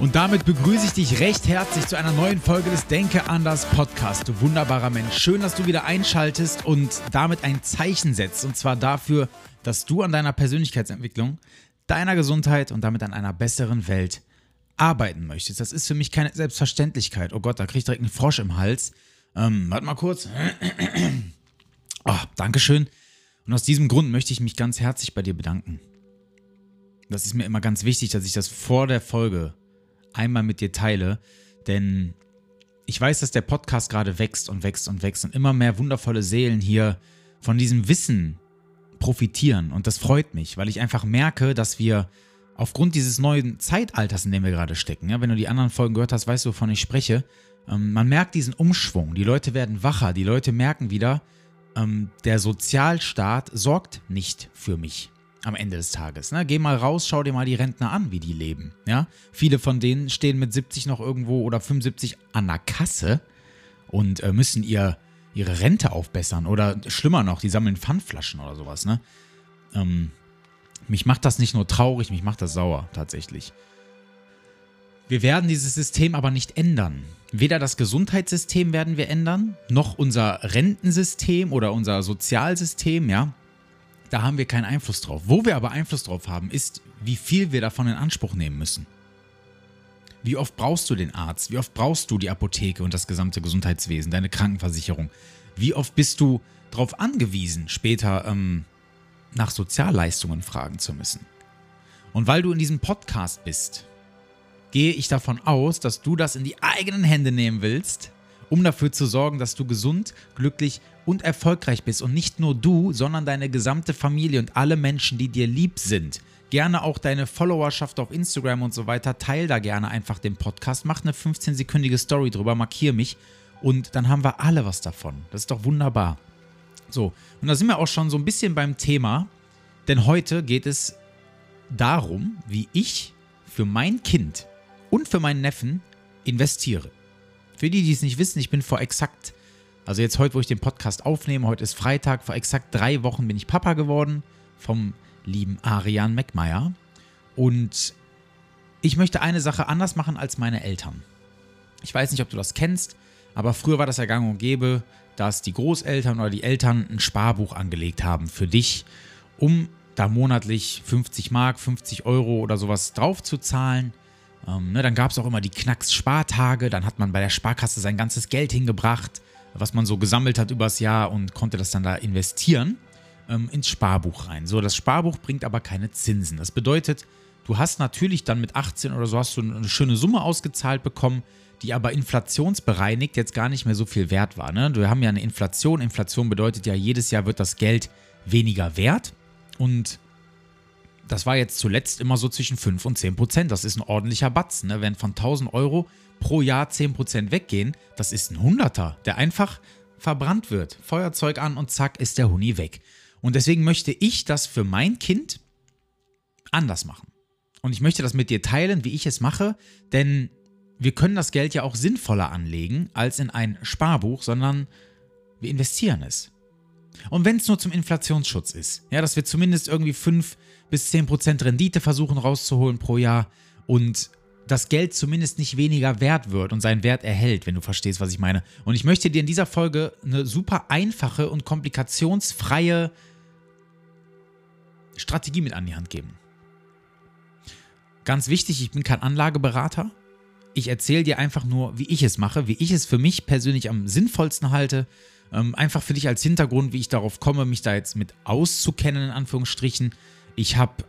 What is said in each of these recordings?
Und damit begrüße ich dich recht herzlich zu einer neuen Folge des Denke anders Podcast. Du wunderbarer Mensch. Schön, dass du wieder einschaltest und damit ein Zeichen setzt. Und zwar dafür, dass du an deiner Persönlichkeitsentwicklung, deiner Gesundheit und damit an einer besseren Welt arbeiten möchtest. Das ist für mich keine Selbstverständlichkeit. Oh Gott, da kriege ich direkt einen Frosch im Hals. Ähm, warte mal kurz. Oh, Dankeschön. Und aus diesem Grund möchte ich mich ganz herzlich bei dir bedanken. Das ist mir immer ganz wichtig, dass ich das vor der Folge einmal mit dir teile, denn ich weiß, dass der Podcast gerade wächst und wächst und wächst und immer mehr wundervolle Seelen hier von diesem Wissen profitieren. Und das freut mich, weil ich einfach merke, dass wir aufgrund dieses neuen Zeitalters, in dem wir gerade stecken, ja, wenn du die anderen Folgen gehört hast, weißt du, wovon ich spreche, ähm, man merkt diesen Umschwung, die Leute werden wacher, die Leute merken wieder, ähm, der Sozialstaat sorgt nicht für mich am Ende des Tages. Ne? Geh mal raus, schau dir mal die Rentner an, wie die leben. Ja? Viele von denen stehen mit 70 noch irgendwo oder 75 an der Kasse und äh, müssen ihr, ihre Rente aufbessern. Oder schlimmer noch, die sammeln Pfandflaschen oder sowas. Ne? Ähm, mich macht das nicht nur traurig, mich macht das sauer tatsächlich. Wir werden dieses System aber nicht ändern. Weder das Gesundheitssystem werden wir ändern, noch unser Rentensystem oder unser Sozialsystem, ja da haben wir keinen Einfluss drauf. Wo wir aber Einfluss drauf haben, ist, wie viel wir davon in Anspruch nehmen müssen. Wie oft brauchst du den Arzt? Wie oft brauchst du die Apotheke und das gesamte Gesundheitswesen, deine Krankenversicherung? Wie oft bist du darauf angewiesen, später ähm, nach Sozialleistungen fragen zu müssen? Und weil du in diesem Podcast bist, gehe ich davon aus, dass du das in die eigenen Hände nehmen willst um dafür zu sorgen, dass du gesund, glücklich und erfolgreich bist. Und nicht nur du, sondern deine gesamte Familie und alle Menschen, die dir lieb sind. Gerne auch deine Followerschaft auf Instagram und so weiter. Teil da gerne einfach den Podcast. Mach eine 15-sekündige Story drüber, markier mich. Und dann haben wir alle was davon. Das ist doch wunderbar. So, und da sind wir auch schon so ein bisschen beim Thema. Denn heute geht es darum, wie ich für mein Kind und für meinen Neffen investiere. Für die, die es nicht wissen, ich bin vor exakt, also jetzt heute, wo ich den Podcast aufnehme, heute ist Freitag, vor exakt drei Wochen bin ich Papa geworden vom lieben Arian Meckmeier. Und ich möchte eine Sache anders machen als meine Eltern. Ich weiß nicht, ob du das kennst, aber früher war das ja gang und gäbe, dass die Großeltern oder die Eltern ein Sparbuch angelegt haben für dich, um da monatlich 50 Mark, 50 Euro oder sowas drauf zu zahlen ähm, ne, dann gab es auch immer die Knacks-Spartage, dann hat man bei der Sparkasse sein ganzes Geld hingebracht, was man so gesammelt hat übers Jahr und konnte das dann da investieren ähm, ins Sparbuch rein. So, das Sparbuch bringt aber keine Zinsen. Das bedeutet, du hast natürlich dann mit 18 oder so hast du eine schöne Summe ausgezahlt bekommen, die aber inflationsbereinigt jetzt gar nicht mehr so viel wert war. Ne? Wir haben ja eine Inflation. Inflation bedeutet ja, jedes Jahr wird das Geld weniger wert. Und das war jetzt zuletzt immer so zwischen 5 und 10 Prozent. Das ist ein ordentlicher Batzen. Ne? Wenn von 1000 Euro pro Jahr 10 Prozent weggehen, das ist ein Hunderter, der einfach verbrannt wird. Feuerzeug an und zack ist der Huni weg. Und deswegen möchte ich das für mein Kind anders machen. Und ich möchte das mit dir teilen, wie ich es mache, denn wir können das Geld ja auch sinnvoller anlegen als in ein Sparbuch, sondern wir investieren es. Und wenn es nur zum Inflationsschutz ist, ja, dass wir zumindest irgendwie 5 bis 10% Rendite versuchen rauszuholen pro Jahr und das Geld zumindest nicht weniger wert wird und seinen Wert erhält, wenn du verstehst, was ich meine. Und ich möchte dir in dieser Folge eine super einfache und komplikationsfreie Strategie mit an die Hand geben. Ganz wichtig, ich bin kein Anlageberater. Ich erzähle dir einfach nur, wie ich es mache, wie ich es für mich persönlich am sinnvollsten halte ähm, einfach für dich als Hintergrund, wie ich darauf komme, mich da jetzt mit auszukennen, in Anführungsstrichen. Ich habe,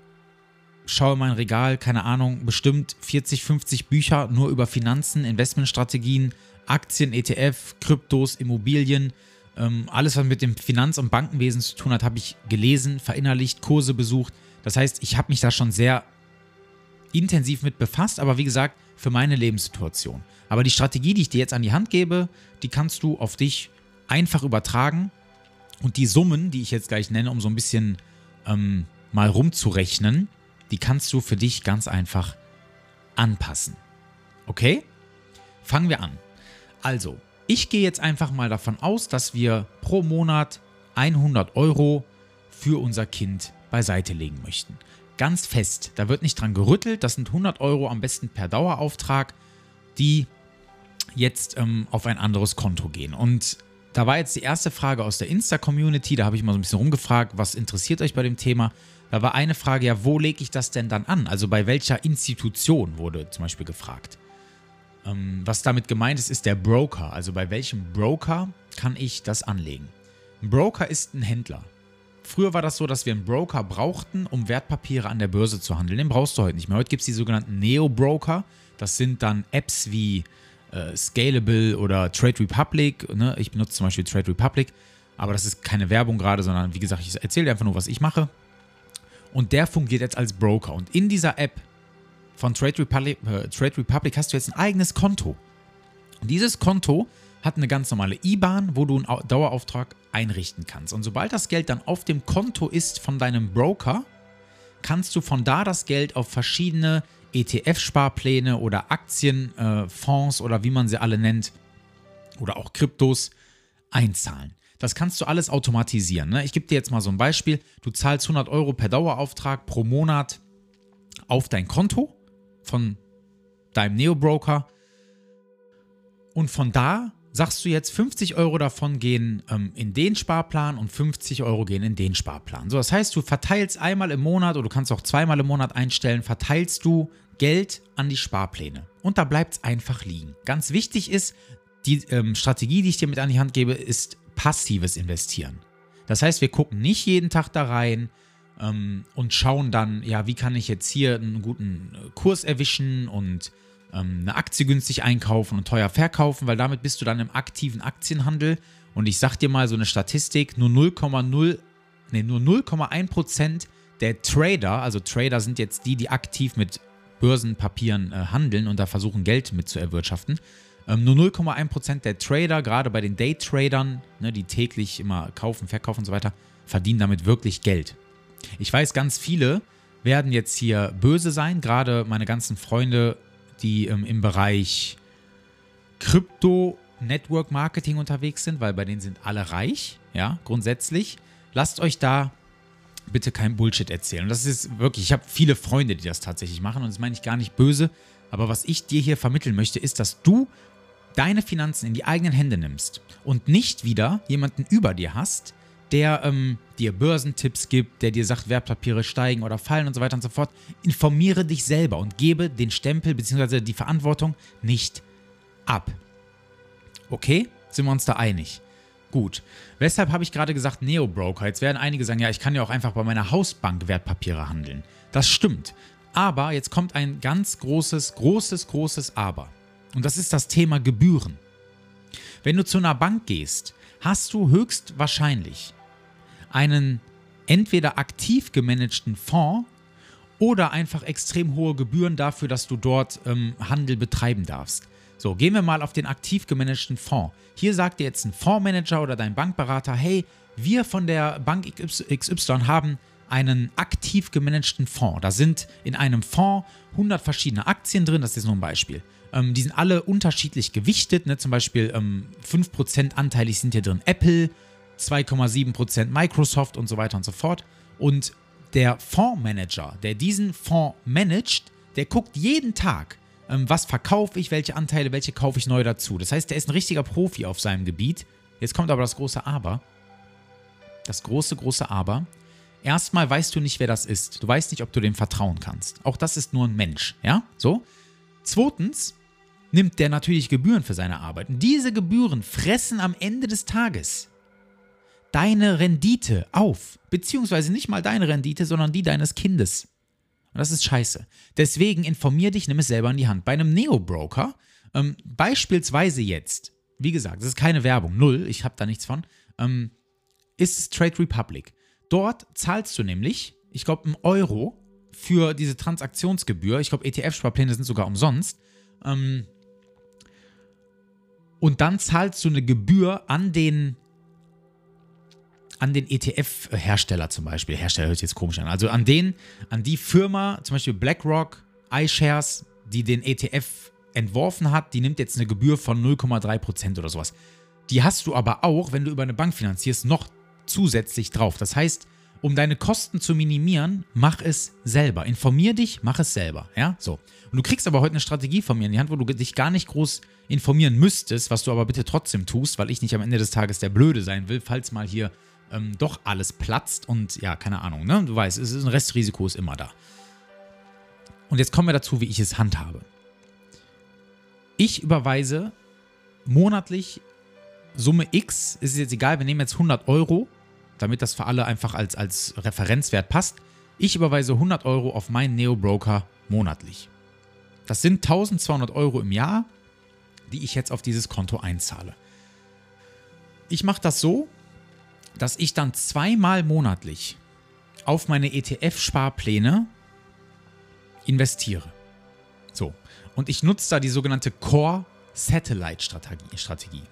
schaue mein Regal, keine Ahnung, bestimmt 40, 50 Bücher nur über Finanzen, Investmentstrategien, Aktien, ETF, Kryptos, Immobilien. Ähm, alles, was mit dem Finanz- und Bankenwesen zu tun hat, habe ich gelesen, verinnerlicht, Kurse besucht. Das heißt, ich habe mich da schon sehr intensiv mit befasst, aber wie gesagt, für meine Lebenssituation. Aber die Strategie, die ich dir jetzt an die Hand gebe, die kannst du auf dich einfach übertragen. Und die Summen, die ich jetzt gleich nenne, um so ein bisschen ähm, mal rumzurechnen, die kannst du für dich ganz einfach anpassen. Okay? Fangen wir an. Also, ich gehe jetzt einfach mal davon aus, dass wir pro Monat 100 Euro für unser Kind beiseite legen möchten. Ganz fest, da wird nicht dran gerüttelt, das sind 100 Euro am besten per Dauerauftrag, die jetzt ähm, auf ein anderes Konto gehen. Und da war jetzt die erste Frage aus der Insta-Community, da habe ich mal so ein bisschen rumgefragt, was interessiert euch bei dem Thema? Da war eine Frage, ja, wo lege ich das denn dann an? Also bei welcher Institution wurde zum Beispiel gefragt. Ähm, was damit gemeint ist, ist der Broker. Also bei welchem Broker kann ich das anlegen? Ein Broker ist ein Händler. Früher war das so, dass wir einen Broker brauchten, um Wertpapiere an der Börse zu handeln. Den brauchst du heute nicht mehr. Heute gibt es die sogenannten Neo-Broker. Das sind dann Apps wie äh, Scalable oder Trade Republic. Ne? Ich benutze zum Beispiel Trade Republic, aber das ist keine Werbung gerade, sondern wie gesagt, ich erzähle dir einfach nur, was ich mache. Und der fungiert jetzt als Broker. Und in dieser App von Trade Republic, äh, Trade Republic hast du jetzt ein eigenes Konto. Und dieses Konto hat eine ganz normale IBAN, wo du einen Dauerauftrag einrichten kannst. Und sobald das Geld dann auf dem Konto ist von deinem Broker, kannst du von da das Geld auf verschiedene ETF-Sparpläne oder Aktienfonds äh, oder wie man sie alle nennt oder auch Kryptos einzahlen. Das kannst du alles automatisieren. Ne? Ich gebe dir jetzt mal so ein Beispiel. Du zahlst 100 Euro per Dauerauftrag pro Monat auf dein Konto von deinem Neo-Broker. Und von da sagst du jetzt, 50 Euro davon gehen ähm, in den Sparplan und 50 Euro gehen in den Sparplan. So, das heißt, du verteilst einmal im Monat oder du kannst auch zweimal im Monat einstellen, verteilst du Geld an die Sparpläne. Und da bleibt es einfach liegen. Ganz wichtig ist, die ähm, Strategie, die ich dir mit an die Hand gebe, ist passives Investieren. Das heißt, wir gucken nicht jeden Tag da rein ähm, und schauen dann, ja, wie kann ich jetzt hier einen guten äh, Kurs erwischen und ähm, eine Aktie günstig einkaufen und teuer verkaufen, weil damit bist du dann im aktiven Aktienhandel. Und ich sag dir mal so eine Statistik, nur 0,0, nee, nur 0,1% der Trader, also Trader sind jetzt die, die aktiv mit Börsenpapieren äh, handeln und da versuchen Geld mit zu erwirtschaften. Ähm, nur 0,1% der Trader, gerade bei den Daytradern, ne, die täglich immer kaufen, verkaufen und so weiter, verdienen damit wirklich Geld. Ich weiß, ganz viele werden jetzt hier böse sein, gerade meine ganzen Freunde die ähm, im Bereich Krypto Network Marketing unterwegs sind, weil bei denen sind alle reich, ja, grundsätzlich. Lasst euch da bitte kein Bullshit erzählen. Und das ist wirklich, ich habe viele Freunde, die das tatsächlich machen und das meine ich gar nicht böse, aber was ich dir hier vermitteln möchte, ist, dass du deine Finanzen in die eigenen Hände nimmst und nicht wieder jemanden über dir hast, der ähm, dir Börsentipps gibt, der dir sagt, Wertpapiere steigen oder fallen und so weiter und so fort. Informiere dich selber und gebe den Stempel bzw. die Verantwortung nicht ab. Okay? Sind wir uns da einig? Gut. Weshalb habe ich gerade gesagt Neo-Broker? Jetzt werden einige sagen, ja, ich kann ja auch einfach bei meiner Hausbank Wertpapiere handeln. Das stimmt. Aber jetzt kommt ein ganz großes, großes, großes Aber. Und das ist das Thema Gebühren. Wenn du zu einer Bank gehst, hast du höchstwahrscheinlich einen entweder aktiv gemanagten Fonds oder einfach extrem hohe Gebühren dafür, dass du dort ähm, Handel betreiben darfst. So, gehen wir mal auf den aktiv gemanagten Fonds. Hier sagt dir jetzt ein Fondsmanager oder dein Bankberater, hey, wir von der Bank XY haben einen aktiv gemanagten Fonds. Da sind in einem Fonds 100 verschiedene Aktien drin, das ist nur ein Beispiel. Ähm, die sind alle unterschiedlich gewichtet, ne? zum Beispiel ähm, 5% anteilig sind hier drin Apple, 2,7% Microsoft und so weiter und so fort. Und der Fondsmanager, der diesen Fonds managt, der guckt jeden Tag, ähm, was verkaufe ich, welche Anteile, welche kaufe ich neu dazu. Das heißt, der ist ein richtiger Profi auf seinem Gebiet. Jetzt kommt aber das große Aber. Das große, große Aber. Erstmal weißt du nicht, wer das ist. Du weißt nicht, ob du dem vertrauen kannst. Auch das ist nur ein Mensch, ja? So. Zweitens nimmt der natürlich Gebühren für seine Arbeit. Und diese Gebühren fressen am Ende des Tages deine Rendite auf. Beziehungsweise nicht mal deine Rendite, sondern die deines Kindes. Und das ist scheiße. Deswegen informier dich, nimm es selber in die Hand. Bei einem Neo-Broker, ähm, beispielsweise jetzt, wie gesagt, das ist keine Werbung, null, ich habe da nichts von, ähm, ist es Trade Republic. Dort zahlst du nämlich ich glaube, einen Euro für diese Transaktionsgebühr. Ich glaube, ETF-Sparpläne sind sogar umsonst. Ähm, und dann zahlst du eine Gebühr an den an den ETF-Hersteller zum Beispiel. Hersteller hört sich jetzt komisch an. Also an den, an die Firma, zum Beispiel BlackRock, iShares, die den ETF entworfen hat, die nimmt jetzt eine Gebühr von 0,3% oder sowas. Die hast du aber auch, wenn du über eine Bank finanzierst, noch zusätzlich drauf. Das heißt, um deine Kosten zu minimieren, mach es selber. Informier dich, mach es selber. Ja, so. Und du kriegst aber heute eine Strategie von mir in die Hand, wo du dich gar nicht groß informieren müsstest, was du aber bitte trotzdem tust, weil ich nicht am Ende des Tages der Blöde sein will, falls mal hier ähm, doch alles platzt und ja, keine Ahnung, ne? Du weißt, es ist ein Restrisiko ist immer da. Und jetzt kommen wir dazu, wie ich es handhabe. Ich überweise monatlich Summe X, ist jetzt egal, wir nehmen jetzt 100 Euro, damit das für alle einfach als, als Referenzwert passt. Ich überweise 100 Euro auf meinen Neo-Broker monatlich. Das sind 1200 Euro im Jahr, die ich jetzt auf dieses Konto einzahle. Ich mache das so, dass ich dann zweimal monatlich auf meine ETF-Sparpläne investiere. So. Und ich nutze da die sogenannte Core Satellite Strategie.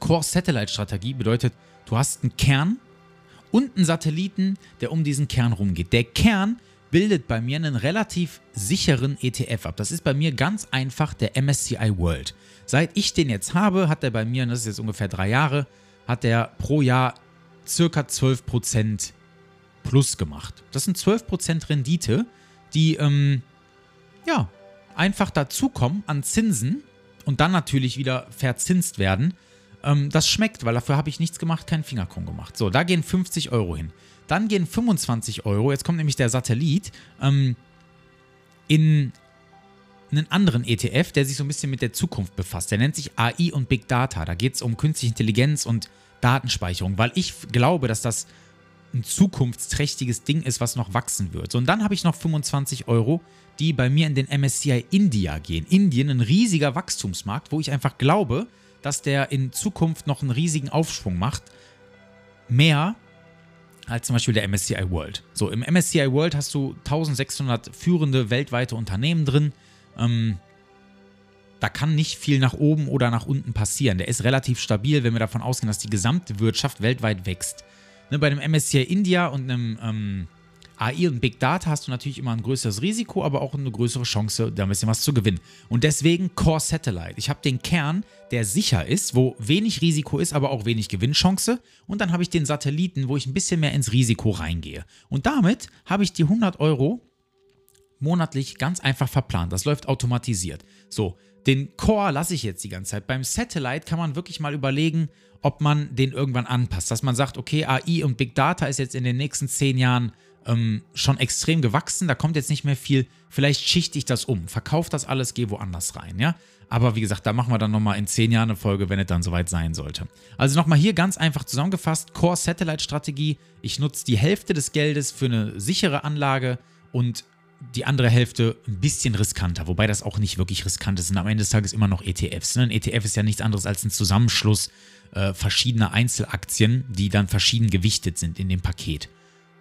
Core Satellite Strategie bedeutet, du hast einen Kern und einen Satelliten, der um diesen Kern rumgeht. Der Kern bildet bei mir einen relativ sicheren ETF ab. Das ist bei mir ganz einfach der MSCI World. Seit ich den jetzt habe, hat er bei mir, und das ist jetzt ungefähr drei Jahre, hat er pro Jahr circa 12% plus gemacht. Das sind 12% Rendite, die ähm, ja einfach dazukommen an Zinsen und dann natürlich wieder verzinst werden. Ähm, das schmeckt, weil dafür habe ich nichts gemacht, keinen Fingerkron gemacht. So, da gehen 50 Euro hin. Dann gehen 25 Euro, jetzt kommt nämlich der Satellit, ähm, in einen anderen ETF, der sich so ein bisschen mit der Zukunft befasst. Der nennt sich AI und Big Data. Da geht es um künstliche Intelligenz und Datenspeicherung, weil ich glaube, dass das ein zukunftsträchtiges Ding ist, was noch wachsen wird. So, und dann habe ich noch 25 Euro, die bei mir in den MSCI India gehen. Indien, ein riesiger Wachstumsmarkt, wo ich einfach glaube, dass der in Zukunft noch einen riesigen Aufschwung macht. Mehr als zum Beispiel der MSCI World. So, im MSCI World hast du 1600 führende weltweite Unternehmen drin. Ähm, da kann nicht viel nach oben oder nach unten passieren. Der ist relativ stabil, wenn wir davon ausgehen, dass die gesamte Wirtschaft weltweit wächst. Ne, bei einem MSCI India und einem ähm, AI und Big Data hast du natürlich immer ein größeres Risiko, aber auch eine größere Chance, da ein bisschen was zu gewinnen. Und deswegen Core Satellite. Ich habe den Kern, der sicher ist, wo wenig Risiko ist, aber auch wenig Gewinnchance. Und dann habe ich den Satelliten, wo ich ein bisschen mehr ins Risiko reingehe. Und damit habe ich die 100 Euro monatlich ganz einfach verplant. Das läuft automatisiert. So, den Core lasse ich jetzt die ganze Zeit. Beim Satellite kann man wirklich mal überlegen, ob man den irgendwann anpasst. Dass man sagt, okay, AI und Big Data ist jetzt in den nächsten zehn Jahren ähm, schon extrem gewachsen, da kommt jetzt nicht mehr viel. Vielleicht schichte ich das um, verkaufe das alles, gehe woanders rein, ja. Aber wie gesagt, da machen wir dann nochmal in zehn Jahren eine Folge, wenn es dann soweit sein sollte. Also nochmal hier ganz einfach zusammengefasst: Core Satellite Strategie. Ich nutze die Hälfte des Geldes für eine sichere Anlage und die andere Hälfte ein bisschen riskanter, wobei das auch nicht wirklich riskant ist. Und am Ende des Tages immer noch ETFs. Ne? Ein ETF ist ja nichts anderes als ein Zusammenschluss äh, verschiedener Einzelaktien, die dann verschieden gewichtet sind in dem Paket.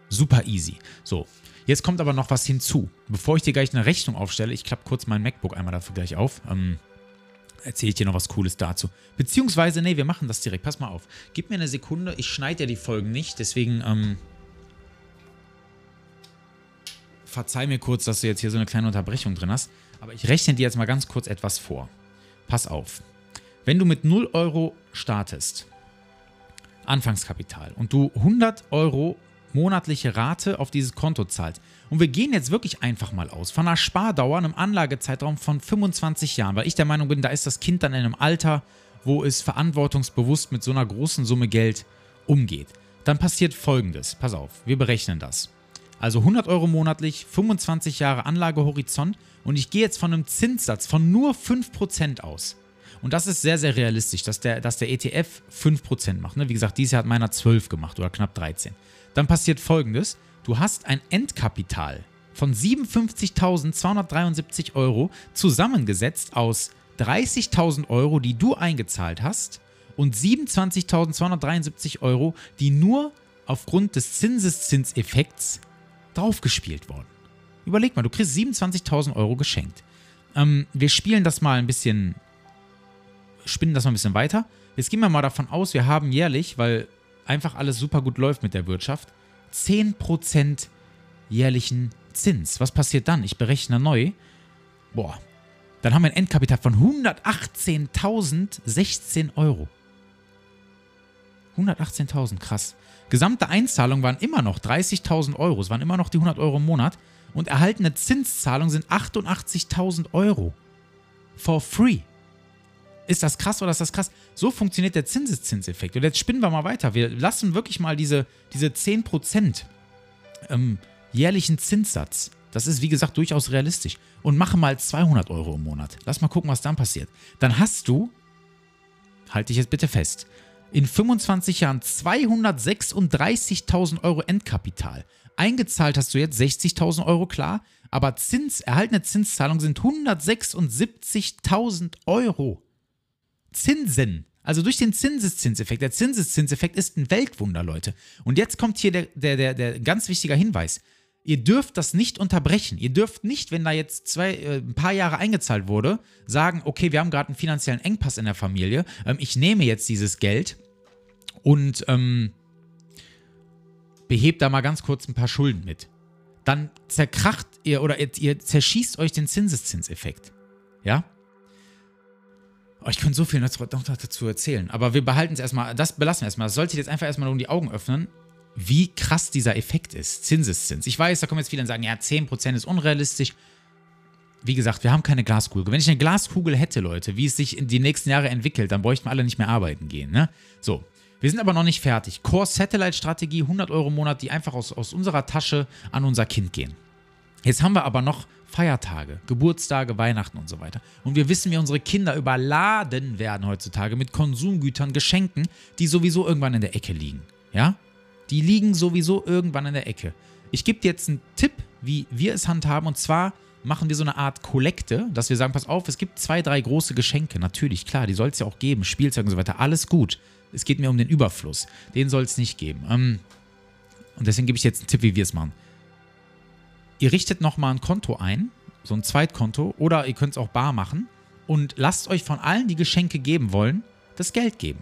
Super easy. So, jetzt kommt aber noch was hinzu. Bevor ich dir gleich eine Rechnung aufstelle, ich klappe kurz mein MacBook einmal dafür gleich auf. Ähm, erzähle ich dir noch was Cooles dazu. Beziehungsweise, nee, wir machen das direkt. Pass mal auf. Gib mir eine Sekunde. Ich schneide ja die Folgen nicht, deswegen ähm, verzeih mir kurz, dass du jetzt hier so eine kleine Unterbrechung drin hast, aber ich rechne dir jetzt mal ganz kurz etwas vor. Pass auf. Wenn du mit 0 Euro startest, Anfangskapital, und du 100 Euro monatliche Rate auf dieses Konto zahlst, und wir gehen jetzt wirklich einfach mal aus von einer Spardauer, einem Anlagezeitraum von 25 Jahren, weil ich der Meinung bin, da ist das Kind dann in einem Alter, wo es verantwortungsbewusst mit so einer großen Summe Geld umgeht. Dann passiert folgendes. Pass auf, wir berechnen das. Also 100 Euro monatlich, 25 Jahre Anlagehorizont und ich gehe jetzt von einem Zinssatz von nur 5% aus. Und das ist sehr, sehr realistisch, dass der, dass der ETF 5% macht. Ne? Wie gesagt, dieses Jahr hat meiner 12 gemacht oder knapp 13. Dann passiert folgendes: Du hast ein Endkapital von 57.273 Euro zusammengesetzt aus 30.000 Euro, die du eingezahlt hast und 27.273 Euro, die nur aufgrund des Zinseszinseffekts draufgespielt worden. Überleg mal, du kriegst 27.000 Euro geschenkt. Ähm, wir spielen das mal ein bisschen, spinnen das mal ein bisschen weiter. Jetzt gehen wir mal davon aus, wir haben jährlich, weil einfach alles super gut läuft mit der Wirtschaft, 10% jährlichen Zins. Was passiert dann? Ich berechne neu. Boah, dann haben wir ein Endkapital von 118.016 Euro. 118.000, krass. Gesamte Einzahlungen waren immer noch 30.000 Euro. Es waren immer noch die 100 Euro im Monat. Und erhaltene Zinszahlungen sind 88.000 Euro. For free. Ist das krass oder ist das krass? So funktioniert der Zinseszinseffekt. Und jetzt spinnen wir mal weiter. Wir lassen wirklich mal diese, diese 10% ähm, jährlichen Zinssatz. Das ist, wie gesagt, durchaus realistisch. Und mache mal 200 Euro im Monat. Lass mal gucken, was dann passiert. Dann hast du, halte ich jetzt bitte fest, in 25 Jahren 236.000 Euro Endkapital. Eingezahlt hast du jetzt 60.000 Euro, klar, aber Zins, erhaltene Zinszahlungen sind 176.000 Euro. Zinsen. Also durch den Zinseszinseffekt. Der Zinseszinseffekt ist ein Weltwunder, Leute. Und jetzt kommt hier der, der, der, der ganz wichtiger Hinweis. Ihr dürft das nicht unterbrechen. Ihr dürft nicht, wenn da jetzt zwei, äh, ein paar Jahre eingezahlt wurde, sagen, okay, wir haben gerade einen finanziellen Engpass in der Familie. Ähm, ich nehme jetzt dieses Geld und ähm, behebt da mal ganz kurz ein paar Schulden mit. Dann zerkracht ihr oder ihr, ihr zerschießt euch den Zinseszinseffekt. Ja? Oh, ich könnte so viel noch dazu erzählen, aber wir behalten es erstmal, das belassen wir erstmal. Das solltet ihr jetzt einfach erstmal nur die Augen öffnen wie krass dieser Effekt ist. Zinseszins. Ich weiß, da kommen jetzt viele und sagen, ja, 10% ist unrealistisch. Wie gesagt, wir haben keine Glaskugel. Wenn ich eine Glaskugel hätte, Leute, wie es sich in die nächsten Jahre entwickelt, dann bräuchten wir alle nicht mehr arbeiten gehen. Ne? So, wir sind aber noch nicht fertig. Core Satellite Strategie, 100 Euro im Monat, die einfach aus, aus unserer Tasche an unser Kind gehen. Jetzt haben wir aber noch Feiertage, Geburtstage, Weihnachten und so weiter. Und wir wissen, wie unsere Kinder überladen werden heutzutage mit Konsumgütern, Geschenken, die sowieso irgendwann in der Ecke liegen. Ja? Die liegen sowieso irgendwann in der Ecke. Ich gebe dir jetzt einen Tipp, wie wir es handhaben. Und zwar machen wir so eine Art Kollekte, dass wir sagen, pass auf, es gibt zwei, drei große Geschenke. Natürlich, klar, die soll es ja auch geben. Spielzeug und so weiter. Alles gut. Es geht mir um den Überfluss. Den soll es nicht geben. Ähm, und deswegen gebe ich jetzt einen Tipp, wie wir es machen. Ihr richtet nochmal ein Konto ein, so ein Zweitkonto, oder ihr könnt es auch bar machen und lasst euch von allen, die Geschenke geben wollen, das Geld geben.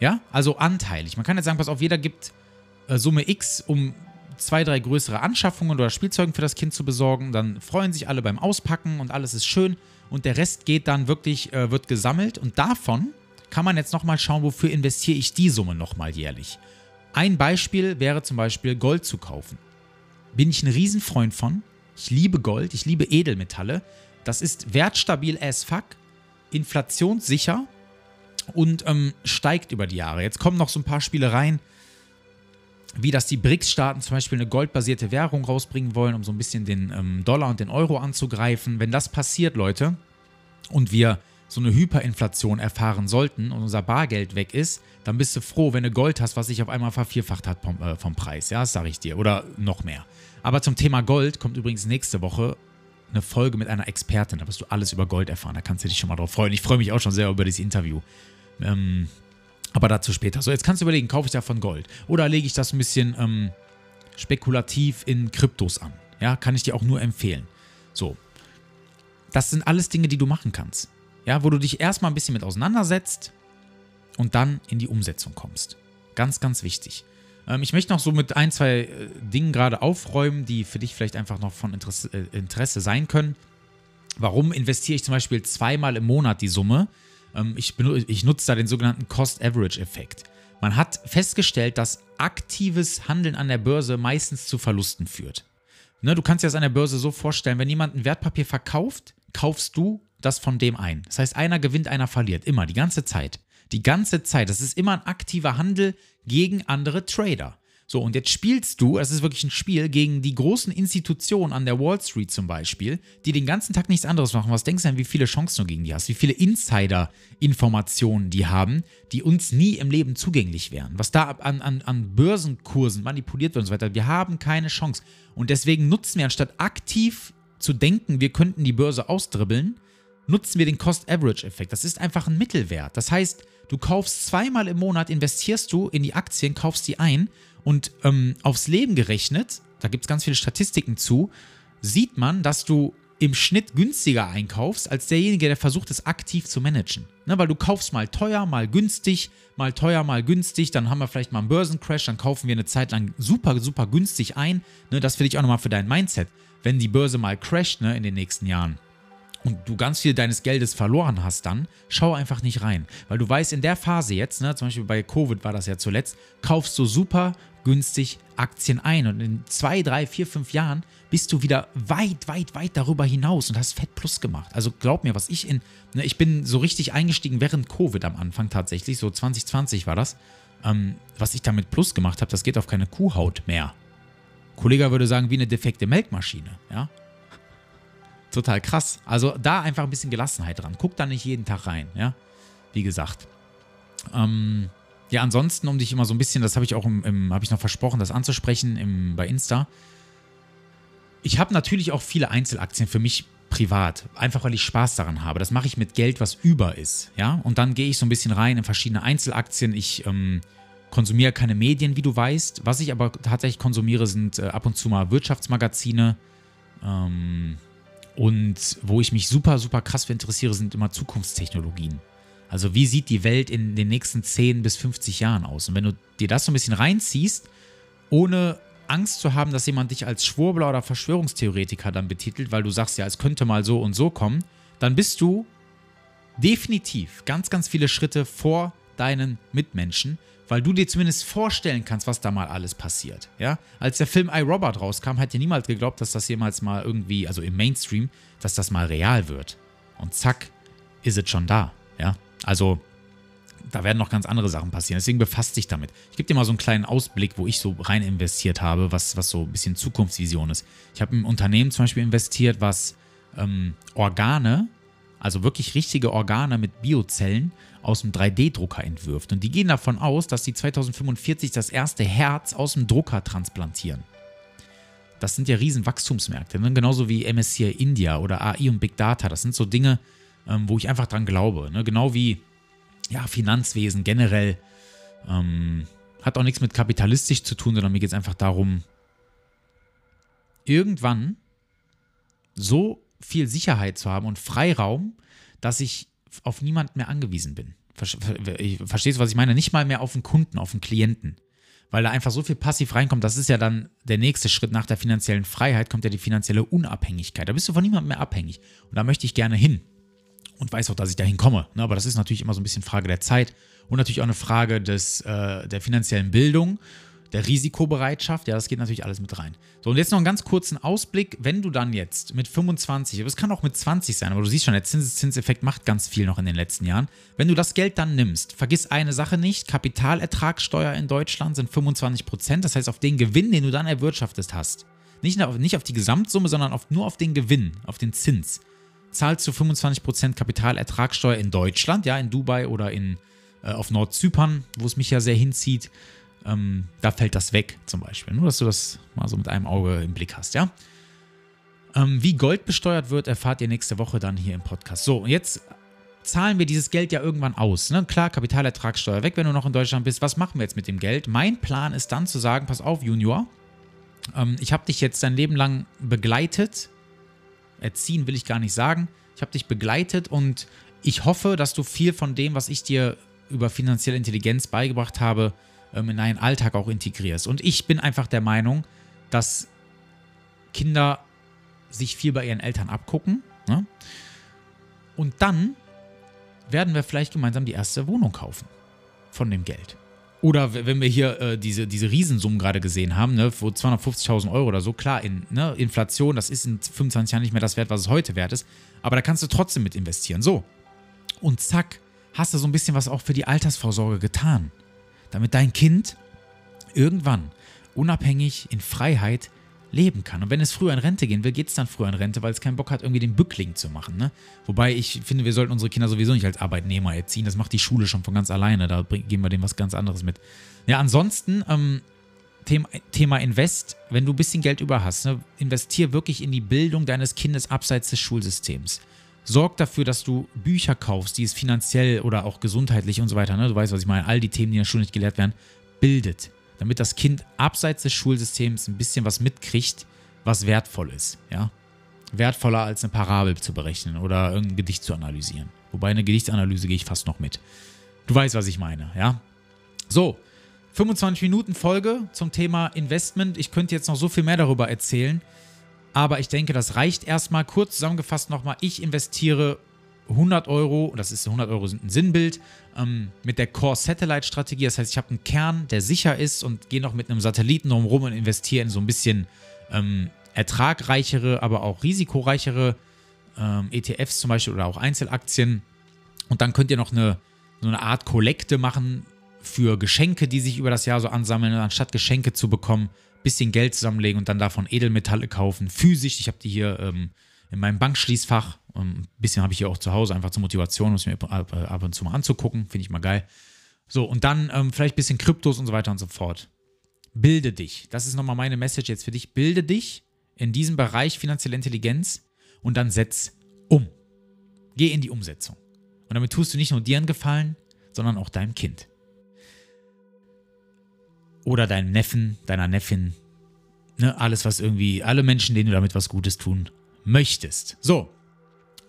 Ja, also anteilig. Man kann jetzt sagen, pass auf, jeder gibt äh, Summe X, um zwei, drei größere Anschaffungen oder Spielzeugen für das Kind zu besorgen. Dann freuen sich alle beim Auspacken und alles ist schön. Und der Rest geht dann wirklich, äh, wird gesammelt. Und davon kann man jetzt nochmal schauen, wofür investiere ich die Summe nochmal jährlich. Ein Beispiel wäre zum Beispiel Gold zu kaufen. Bin ich ein Riesenfreund von. Ich liebe Gold, ich liebe Edelmetalle. Das ist wertstabil as fuck, inflationssicher und ähm, steigt über die Jahre. Jetzt kommen noch so ein paar Spielereien, wie dass die BRICS-Staaten zum Beispiel eine goldbasierte Währung rausbringen wollen, um so ein bisschen den ähm, Dollar und den Euro anzugreifen. Wenn das passiert, Leute, und wir so eine Hyperinflation erfahren sollten und unser Bargeld weg ist, dann bist du froh, wenn du Gold hast, was sich auf einmal vervierfacht hat vom, äh, vom Preis. Ja, das sage ich dir. Oder noch mehr. Aber zum Thema Gold kommt übrigens nächste Woche eine Folge mit einer Expertin. Da wirst du alles über Gold erfahren. Da kannst du dich schon mal drauf freuen. Ich freue mich auch schon sehr über dieses Interview. Ähm, aber dazu später. So, jetzt kannst du überlegen, kaufe ich davon Gold? Oder lege ich das ein bisschen ähm, spekulativ in Kryptos an? Ja, kann ich dir auch nur empfehlen. So. Das sind alles Dinge, die du machen kannst. Ja, wo du dich erstmal ein bisschen mit auseinandersetzt und dann in die Umsetzung kommst. Ganz, ganz wichtig. Ähm, ich möchte noch so mit ein, zwei äh, Dingen gerade aufräumen, die für dich vielleicht einfach noch von Interesse, äh, Interesse sein können. Warum investiere ich zum Beispiel zweimal im Monat die Summe? Ähm, ich, ich nutze da den sogenannten Cost-Average-Effekt. Man hat festgestellt, dass aktives Handeln an der Börse meistens zu Verlusten führt. Ne, du kannst dir das an der Börse so vorstellen, wenn jemand ein Wertpapier verkauft, kaufst du das von dem ein. Das heißt, einer gewinnt, einer verliert. Immer, die ganze Zeit. Die ganze Zeit. Das ist immer ein aktiver Handel gegen andere Trader. So, und jetzt spielst du, es ist wirklich ein Spiel, gegen die großen Institutionen an der Wall Street zum Beispiel, die den ganzen Tag nichts anderes machen. Was denkst du denn, wie viele Chancen du gegen die hast? Wie viele Insider-Informationen die haben, die uns nie im Leben zugänglich wären? Was da an, an, an Börsenkursen manipuliert wird und so weiter. Wir haben keine Chance. Und deswegen nutzen wir, anstatt aktiv zu denken, wir könnten die Börse ausdribbeln, nutzen wir den Cost-Average-Effekt. Das ist einfach ein Mittelwert. Das heißt, du kaufst zweimal im Monat, investierst du in die Aktien, kaufst die ein Und ähm, aufs Leben gerechnet, da gibt es ganz viele Statistiken zu, sieht man, dass du im Schnitt günstiger einkaufst, als derjenige, der versucht, es aktiv zu managen. Ne, weil du kaufst mal teuer, mal günstig, mal teuer, mal günstig, dann haben wir vielleicht mal einen Börsencrash, dann kaufen wir eine Zeit lang super, super günstig ein. Ne, das will ich auch nochmal für dein Mindset. Wenn die Börse mal crasht ne, in den nächsten Jahren, und du ganz viel deines Geldes verloren hast, dann schau einfach nicht rein. Weil du weißt, in der Phase jetzt, ne, zum Beispiel bei Covid war das ja zuletzt, kaufst du super günstig Aktien ein. Und in zwei, drei, vier, fünf Jahren bist du wieder weit, weit, weit darüber hinaus und hast Fett Plus gemacht. Also glaub mir, was ich in. Ne, ich bin so richtig eingestiegen während Covid am Anfang tatsächlich, so 2020 war das. Ähm, was ich damit Plus gemacht habe, das geht auf keine Kuhhaut mehr. Kollege würde sagen, wie eine defekte Melkmaschine, ja. Total krass. Also da einfach ein bisschen Gelassenheit dran. Guck da nicht jeden Tag rein, ja. Wie gesagt. Ähm, ja, ansonsten, um dich immer so ein bisschen, das habe ich auch im, im habe ich noch versprochen, das anzusprechen im, bei Insta. Ich habe natürlich auch viele Einzelaktien für mich privat, einfach weil ich Spaß daran habe. Das mache ich mit Geld, was über ist, ja. Und dann gehe ich so ein bisschen rein in verschiedene Einzelaktien. Ich ähm, konsumiere keine Medien, wie du weißt. Was ich aber tatsächlich konsumiere, sind äh, ab und zu mal Wirtschaftsmagazine. Ähm, und wo ich mich super, super krass für interessiere, sind immer Zukunftstechnologien. Also wie sieht die Welt in den nächsten 10 bis 50 Jahren aus? Und wenn du dir das so ein bisschen reinziehst, ohne Angst zu haben, dass jemand dich als Schwurbler oder Verschwörungstheoretiker dann betitelt, weil du sagst, ja, es könnte mal so und so kommen, dann bist du definitiv ganz, ganz viele Schritte vor deinen Mitmenschen, weil du dir zumindest vorstellen kannst, was da mal alles passiert. Ja? Als der Film I, Robot rauskam, hat ja niemand geglaubt, dass das jemals mal irgendwie, also im Mainstream, dass das mal real wird. Und zack, ist es schon da. Ja? Also, da werden noch ganz andere Sachen passieren. Deswegen befasst dich damit. Ich gebe dir mal so einen kleinen Ausblick, wo ich so rein investiert habe, was, was so ein bisschen Zukunftsvision ist. Ich habe im Unternehmen zum Beispiel investiert, was ähm, Organe, also wirklich richtige Organe mit Biozellen aus dem 3D-Drucker entwirft. Und die gehen davon aus, dass sie 2045 das erste Herz aus dem Drucker transplantieren. Das sind ja riesen Wachstumsmärkte, ne? genauso wie MSCI India oder AI und Big Data. Das sind so Dinge, ähm, wo ich einfach dran glaube. Ne? Genau wie ja, Finanzwesen generell. Ähm, hat auch nichts mit kapitalistisch zu tun, sondern mir geht es einfach darum, irgendwann so viel Sicherheit zu haben und Freiraum, dass ich auf niemanden mehr angewiesen bin. Verstehst du, was ich meine? Nicht mal mehr auf den Kunden, auf den Klienten. Weil da einfach so viel passiv reinkommt, das ist ja dann der nächste Schritt nach der finanziellen Freiheit, kommt ja die finanzielle Unabhängigkeit. Da bist du von niemandem mehr abhängig. Und da möchte ich gerne hin. Und weiß auch, dass ich dahin komme. Ne? Aber das ist natürlich immer so ein bisschen Frage der Zeit und natürlich auch eine Frage des, äh, der finanziellen Bildung der Risikobereitschaft, ja, das geht natürlich alles mit rein. So, und jetzt noch einen ganz kurzen Ausblick, wenn du dann jetzt mit 25, aber es kann auch mit 20 sein, aber du siehst schon, der Zinseszinseffekt macht ganz viel noch in den letzten Jahren. Wenn du das Geld dann nimmst, vergiss eine Sache nicht, Kapitalertragssteuer in Deutschland sind 25 Prozent, das heißt auf den Gewinn, den du dann erwirtschaftet hast, nicht auf, nicht auf die Gesamtsumme, sondern auf, nur auf den Gewinn, auf den Zins, zahlst du 25 Prozent Kapitalertragssteuer in Deutschland, ja, in Dubai oder in, äh, auf Nordzypern, wo es mich ja sehr hinzieht, ähm, da fällt das weg zum Beispiel. Nur, dass du das mal so mit einem Auge im Blick hast, ja. Ähm, wie Gold besteuert wird, erfahrt ihr nächste Woche dann hier im Podcast. So, und jetzt zahlen wir dieses Geld ja irgendwann aus. Ne? Klar, Kapitalertragssteuer weg, wenn du noch in Deutschland bist. Was machen wir jetzt mit dem Geld? Mein Plan ist dann zu sagen, pass auf, Junior, ähm, ich habe dich jetzt dein Leben lang begleitet. Erziehen will ich gar nicht sagen. Ich habe dich begleitet und ich hoffe, dass du viel von dem, was ich dir über finanzielle Intelligenz beigebracht habe, ähm, in deinen Alltag auch integrierst. Und ich bin einfach der Meinung, dass Kinder sich viel bei ihren Eltern abgucken. Ne? Und dann werden wir vielleicht gemeinsam die erste Wohnung kaufen von dem Geld. Oder wenn wir hier äh, diese, diese Riesensummen gerade gesehen haben, ne, wo 250.000 Euro oder so, klar, in ne, Inflation, das ist in 25 Jahren nicht mehr das Wert, was es heute wert ist, aber da kannst du trotzdem mit investieren. So. Und zack, hast du so ein bisschen was auch für die Altersvorsorge getan damit dein Kind irgendwann unabhängig in Freiheit leben kann. Und wenn es früher in Rente gehen will, geht es dann früher in Rente, weil es keinen Bock hat, irgendwie den Bückling zu machen. Ne? Wobei ich finde, wir sollten unsere Kinder sowieso nicht als Arbeitnehmer erziehen. Das macht die Schule schon von ganz alleine. Da geben wir dem was ganz anderes mit. Ja, ansonsten, ähm, Thema, Thema Invest, wenn du ein bisschen Geld über hast, ne, investier wirklich in die Bildung deines Kindes abseits des Schulsystems. Sorg dafür, dass du Bücher kaufst, die es finanziell oder auch gesundheitlich und so weiter, ne? du weißt, was ich meine, all die Themen, die in der Schule nicht gelehrt werden, bildet. damit das Kind abseits des Schulsystems ein bisschen was mitkriegt, was wertvoll ist. Ja? Wertvoller als eine Parabel zu berechnen oder irgendein Gedicht zu analysieren. Wobei eine Gedichtsanalyse gehe ich fast noch mit. Du weißt, was ich meine, ja? So, 25 Minuten Folge zum Thema Investment. Ich könnte jetzt noch so viel mehr darüber erzählen, aber ich denke, das reicht erstmal. Kurz zusammengefasst nochmal, ich investiere 100 Euro, das ist 100 Euro sind ein Sinnbild, ähm, mit der Core Satellite Strategie. Das heißt, ich habe einen Kern, der sicher ist und gehe noch mit einem Satelliten drumherum und investiere in so ein bisschen ähm, ertragreichere, aber auch risikoreichere ähm, ETFs zum Beispiel oder auch Einzelaktien. Und dann könnt ihr noch eine, so eine Art Kollekte machen für Geschenke, die sich über das Jahr so ansammeln. Anstatt Geschenke zu bekommen, bisschen Geld zusammenlegen und dann davon Edelmetalle kaufen. Physisch, ich habe die hier ähm, in meinem Bankschließfach. ein bisschen habe ich hier auch zu Hause, einfach zur Motivation, um es mir ab und zu mal anzugucken. Finde ich mal geil. So, und dann ähm, vielleicht ein bisschen Kryptos und so weiter und so fort. Bilde dich. Das ist nochmal meine Message jetzt für dich. Bilde dich in diesem Bereich finanzielle Intelligenz und dann setz um. Geh in die Umsetzung. Und damit tust du nicht nur dir einen Gefallen, sondern auch deinem Kind. Oder deinem Neffen, deiner Neffin. Ne, alles, was irgendwie, alle Menschen, denen du damit was Gutes tun möchtest. So.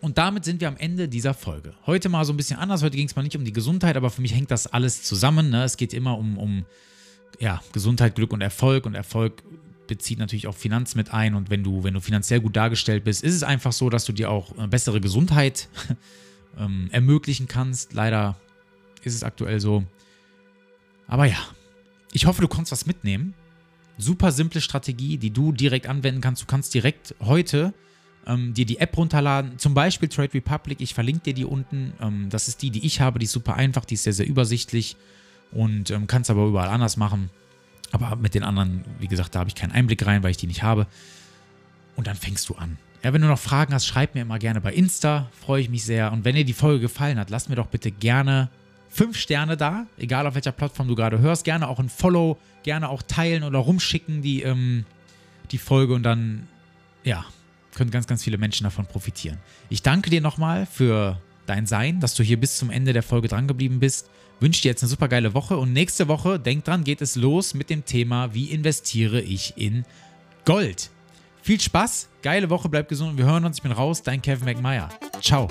Und damit sind wir am Ende dieser Folge. Heute mal so ein bisschen anders. Heute ging es mal nicht um die Gesundheit, aber für mich hängt das alles zusammen. Ne? Es geht immer um, um ja, Gesundheit, Glück und Erfolg. Und Erfolg bezieht natürlich auch Finanz mit ein. Und wenn du, wenn du finanziell gut dargestellt bist, ist es einfach so, dass du dir auch eine bessere Gesundheit ähm, ermöglichen kannst. Leider ist es aktuell so. Aber ja, ich hoffe, du konntest was mitnehmen. Super simple Strategie, die du direkt anwenden kannst. Du kannst direkt heute ähm, dir die App runterladen, zum Beispiel Trade Republic. Ich verlinke dir die unten. Ähm, das ist die, die ich habe. Die ist super einfach, die ist sehr, sehr übersichtlich und ähm, kannst aber überall anders machen. Aber mit den anderen, wie gesagt, da habe ich keinen Einblick rein, weil ich die nicht habe. Und dann fängst du an. Ja, wenn du noch Fragen hast, schreib mir immer gerne bei Insta. Freue ich mich sehr. Und wenn dir die Folge gefallen hat, lass mir doch bitte gerne fünf Sterne da. Egal auf welcher Plattform du gerade hörst. Gerne auch ein Follow. Gerne auch teilen oder rumschicken die, ähm, die Folge. Und dann, ja, können ganz, ganz viele Menschen davon profitieren. Ich danke dir nochmal für dein Sein, dass du hier bis zum Ende der Folge drangeblieben bist wünsche dir jetzt eine super geile Woche und nächste Woche, denk dran, geht es los mit dem Thema, wie investiere ich in Gold. Viel Spaß, geile Woche, bleib gesund und wir hören uns. Ich bin raus, dein Kevin McMeyer. Ciao.